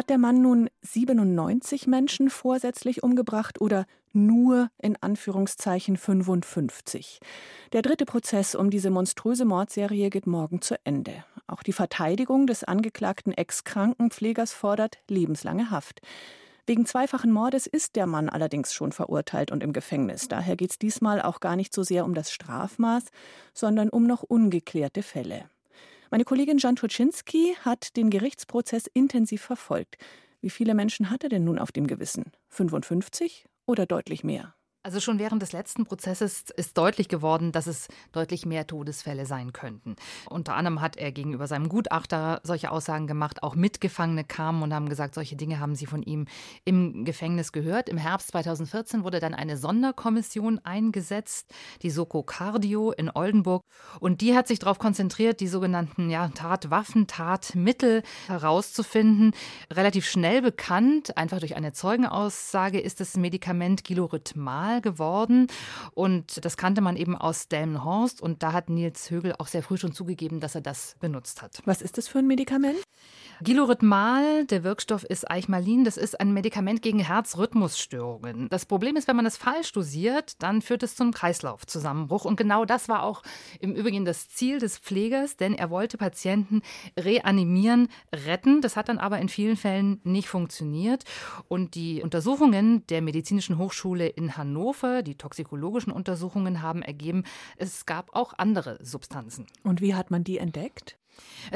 Hat der Mann nun 97 Menschen vorsätzlich umgebracht oder nur in Anführungszeichen 55? Der dritte Prozess um diese monströse Mordserie geht morgen zu Ende. Auch die Verteidigung des angeklagten Ex-Krankenpflegers fordert lebenslange Haft. Wegen zweifachen Mordes ist der Mann allerdings schon verurteilt und im Gefängnis. Daher geht es diesmal auch gar nicht so sehr um das Strafmaß, sondern um noch ungeklärte Fälle. Meine Kollegin Jan Turczynski hat den Gerichtsprozess intensiv verfolgt. Wie viele Menschen hat er denn nun auf dem Gewissen? 55 oder deutlich mehr? Also schon während des letzten Prozesses ist deutlich geworden, dass es deutlich mehr Todesfälle sein könnten. Unter anderem hat er gegenüber seinem Gutachter solche Aussagen gemacht. Auch Mitgefangene kamen und haben gesagt, solche Dinge haben sie von ihm im Gefängnis gehört. Im Herbst 2014 wurde dann eine Sonderkommission eingesetzt, die Soko Cardio in Oldenburg. Und die hat sich darauf konzentriert, die sogenannten ja, Tatwaffen, Tatmittel herauszufinden. Relativ schnell bekannt, einfach durch eine Zeugenaussage, ist das Medikament Gilorhythmal normal geworden. Und das kannte man eben aus Delmenhorst. Und da hat Nils Högel auch sehr früh schon zugegeben, dass er das benutzt hat. Was ist das für ein Medikament? Gilorhythmal, der Wirkstoff ist Eichmalin. Das ist ein Medikament gegen Herzrhythmusstörungen. Das Problem ist, wenn man es falsch dosiert, dann führt es zum Kreislaufzusammenbruch. Und genau das war auch im Übrigen das Ziel des Pflegers, denn er wollte Patienten reanimieren, retten. Das hat dann aber in vielen Fällen nicht funktioniert. Und die Untersuchungen der Medizinischen Hochschule in Hannover, die toxikologischen Untersuchungen haben ergeben, es gab auch andere Substanzen. Und wie hat man die entdeckt?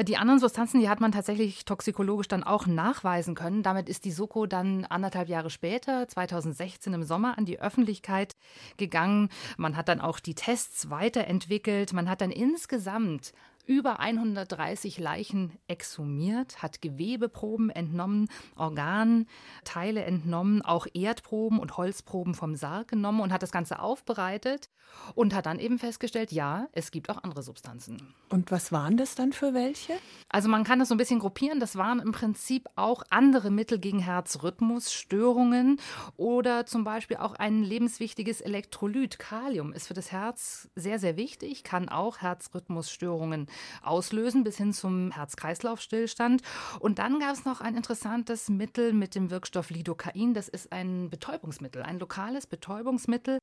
Die anderen Substanzen, die hat man tatsächlich toxikologisch dann auch nachweisen können. Damit ist die Soko dann anderthalb Jahre später, 2016 im Sommer, an die Öffentlichkeit gegangen. Man hat dann auch die Tests weiterentwickelt. Man hat dann insgesamt über 130 Leichen exhumiert, hat Gewebeproben entnommen, Organteile entnommen, auch Erdproben und Holzproben vom Sarg genommen und hat das Ganze aufbereitet und hat dann eben festgestellt, ja, es gibt auch andere Substanzen. Und was waren das dann für welche? Also man kann das so ein bisschen gruppieren. Das waren im Prinzip auch andere Mittel gegen Herzrhythmusstörungen oder zum Beispiel auch ein lebenswichtiges Elektrolyt. Kalium ist für das Herz sehr, sehr wichtig, kann auch Herzrhythmusstörungen auslösen bis hin zum Herz-Kreislauf-Stillstand. Und dann gab es noch ein interessantes Mittel mit dem Wirkstoff Lidocain. Das ist ein Betäubungsmittel, ein lokales Betäubungsmittel.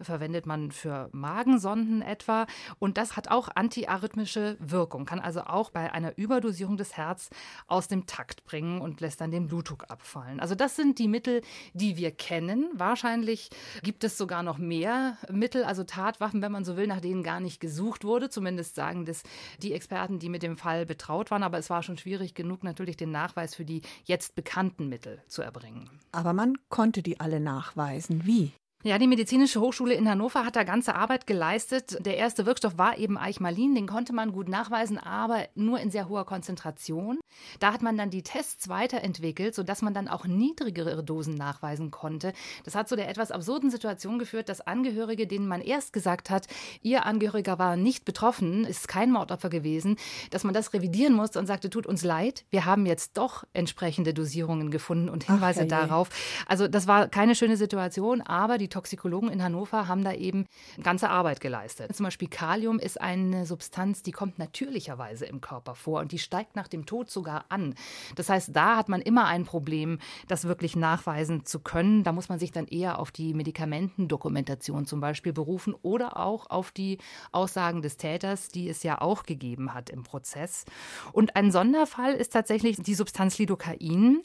Verwendet man für Magensonden etwa. Und das hat auch antiarrhythmische Wirkung, kann also auch bei einer Überdosierung des Herz aus dem Takt bringen und lässt dann den Blutdruck abfallen. Also das sind die Mittel, die wir kennen. Wahrscheinlich gibt es sogar noch mehr Mittel, also Tatwaffen, wenn man so will, nach denen gar nicht gesucht wurde. Zumindest sagen das die Experten, die mit dem Fall betraut waren. Aber es war schon schwierig genug, natürlich den Nachweis für die jetzt bekannten Mittel zu erbringen. Aber man konnte die alle nachweisen. Wie? Ja, die Medizinische Hochschule in Hannover hat da ganze Arbeit geleistet. Der erste Wirkstoff war eben Eichmalin, den konnte man gut nachweisen, aber nur in sehr hoher Konzentration. Da hat man dann die Tests weiterentwickelt, sodass man dann auch niedrigere Dosen nachweisen konnte. Das hat zu der etwas absurden Situation geführt, dass Angehörige, denen man erst gesagt hat, ihr Angehöriger war nicht betroffen, ist kein Mordopfer gewesen, dass man das revidieren musste und sagte, tut uns leid, wir haben jetzt doch entsprechende Dosierungen gefunden und Hinweise Ach, darauf. Also das war keine schöne Situation, aber die Toxikologen in Hannover haben da eben ganze Arbeit geleistet. Zum Beispiel Kalium ist eine Substanz, die kommt natürlicherweise im Körper vor und die steigt nach dem Tod sogar an. Das heißt, da hat man immer ein Problem, das wirklich nachweisen zu können. Da muss man sich dann eher auf die Medikamentendokumentation zum Beispiel berufen oder auch auf die Aussagen des Täters, die es ja auch gegeben hat im Prozess. Und ein Sonderfall ist tatsächlich die Substanz Lidocain.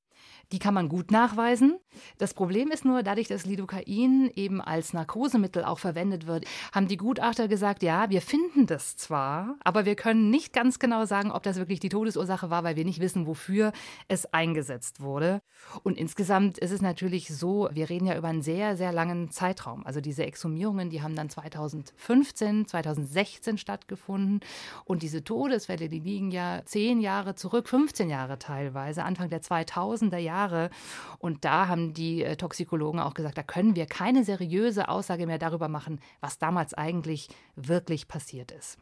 Die kann man gut nachweisen. Das Problem ist nur, dadurch, dass Lidocain eben als Narkosemittel auch verwendet wird, haben die Gutachter gesagt, ja, wir finden das zwar, aber wir können nicht ganz genau sagen, ob das wirklich die Todesursache war, weil wir nicht wissen, wofür es eingesetzt wurde. Und insgesamt ist es natürlich so, wir reden ja über einen sehr, sehr langen Zeitraum. Also diese Exhumierungen, die haben dann 2015, 2016 stattgefunden. Und diese Todesfälle, die liegen ja zehn Jahre zurück, 15 Jahre teilweise, Anfang der 2000er Jahre. Jahre. Und da haben die äh, Toxikologen auch gesagt, da können wir keine seriöse Aussage mehr darüber machen, was damals eigentlich wirklich passiert ist.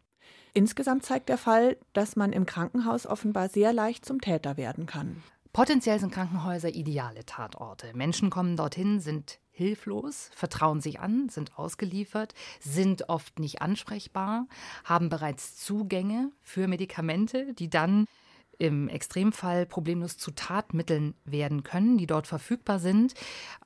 Insgesamt zeigt der Fall, dass man im Krankenhaus offenbar sehr leicht zum Täter werden kann. Potenziell sind Krankenhäuser ideale Tatorte. Menschen kommen dorthin, sind hilflos, vertrauen sich an, sind ausgeliefert, sind oft nicht ansprechbar, haben bereits Zugänge für Medikamente, die dann im Extremfall problemlos zu Tatmitteln werden können, die dort verfügbar sind.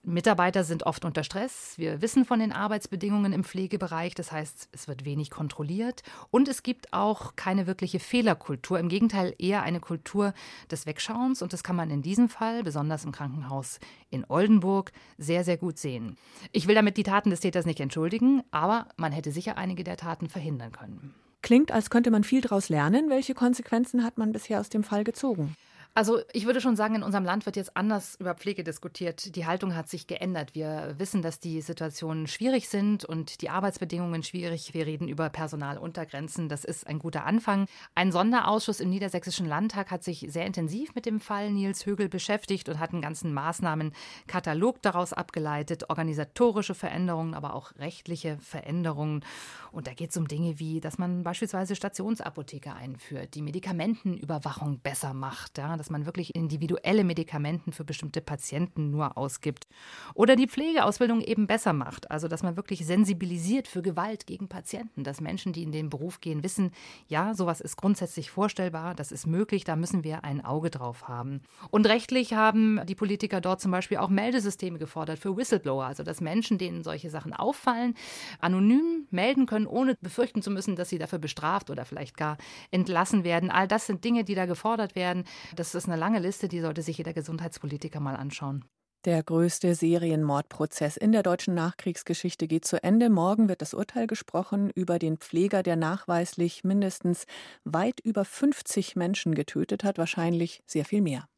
Mitarbeiter sind oft unter Stress. Wir wissen von den Arbeitsbedingungen im Pflegebereich. Das heißt, es wird wenig kontrolliert. Und es gibt auch keine wirkliche Fehlerkultur. Im Gegenteil, eher eine Kultur des Wegschauens. Und das kann man in diesem Fall, besonders im Krankenhaus in Oldenburg, sehr, sehr gut sehen. Ich will damit die Taten des Täters nicht entschuldigen, aber man hätte sicher einige der Taten verhindern können. Klingt, als könnte man viel daraus lernen. Welche Konsequenzen hat man bisher aus dem Fall gezogen? Also ich würde schon sagen, in unserem Land wird jetzt anders über Pflege diskutiert. Die Haltung hat sich geändert. Wir wissen, dass die Situationen schwierig sind und die Arbeitsbedingungen schwierig. Wir reden über Personaluntergrenzen. Das ist ein guter Anfang. Ein Sonderausschuss im Niedersächsischen Landtag hat sich sehr intensiv mit dem Fall Nils Högel beschäftigt und hat einen ganzen Maßnahmenkatalog daraus abgeleitet. Organisatorische Veränderungen, aber auch rechtliche Veränderungen. Und da geht es um Dinge wie, dass man beispielsweise Stationsapotheke einführt, die Medikamentenüberwachung besser macht. Ja, dass man wirklich individuelle Medikamenten für bestimmte Patienten nur ausgibt. Oder die Pflegeausbildung eben besser macht, also dass man wirklich sensibilisiert für Gewalt gegen Patienten, dass Menschen, die in den Beruf gehen, wissen, ja, sowas ist grundsätzlich vorstellbar, das ist möglich, da müssen wir ein Auge drauf haben. Und rechtlich haben die Politiker dort zum Beispiel auch Meldesysteme gefordert für Whistleblower, also dass Menschen, denen solche Sachen auffallen, anonym melden können, ohne befürchten zu müssen, dass sie dafür bestraft oder vielleicht gar entlassen werden. All das sind Dinge, die da gefordert werden. Das das ist eine lange Liste, die sollte sich jeder Gesundheitspolitiker mal anschauen. Der größte Serienmordprozess in der deutschen Nachkriegsgeschichte geht zu Ende. Morgen wird das Urteil gesprochen über den Pfleger, der nachweislich mindestens weit über 50 Menschen getötet hat, wahrscheinlich sehr viel mehr.